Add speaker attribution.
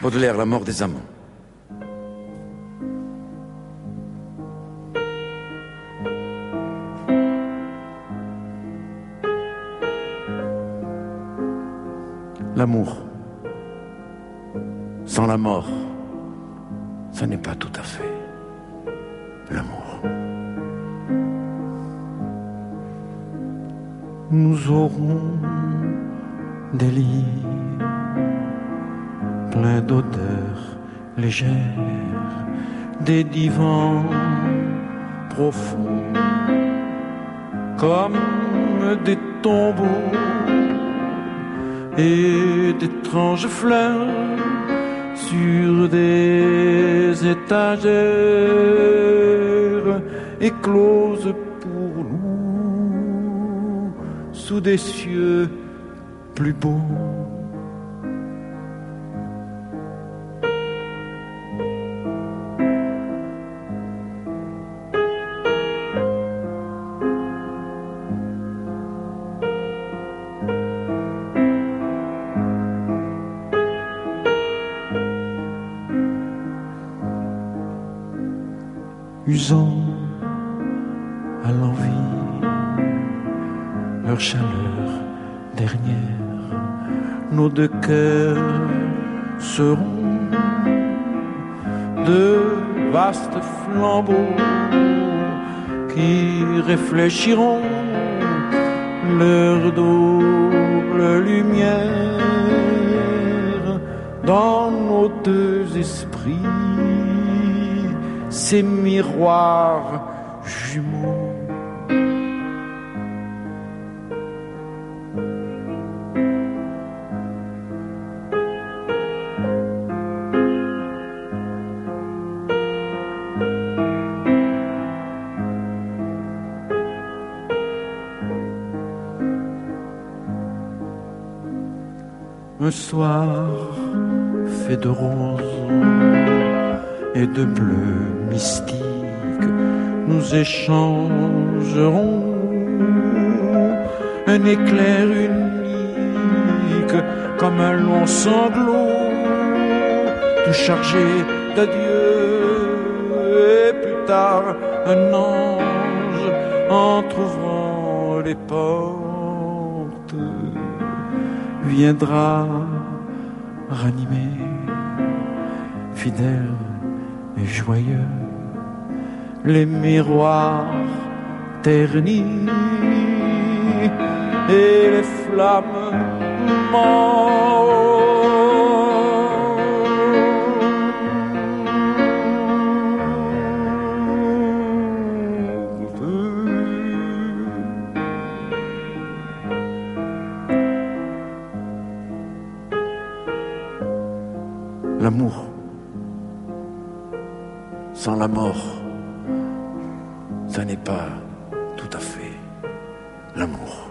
Speaker 1: Baudelaire, la mort des amants. L'amour, sans la mort, ça n'est pas tout à fait l'amour.
Speaker 2: Nous aurons des lits pleins d'odeurs légères, des divans profonds comme des tombeaux et d'étranges fleurs sur des étagères écloses pour nous sous des cieux plus beaux. Usant à l'envie leur chaleur dernière. Nos deux cœurs seront de vastes flambeaux qui réfléchiront leur double lumière dans nos deux esprits ces miroirs jumeaux. Un soir fait de roses et de bleu mystique, nous échangerons un éclair unique comme un long sanglot, tout chargé d'adieu, et plus tard un ange entr'ouvrant les portes viendra ranimer fidèle joyeux, les miroirs ternis et les flammes mortes.
Speaker 1: L'amour, sans la mort, ça n'est pas tout à fait l'amour.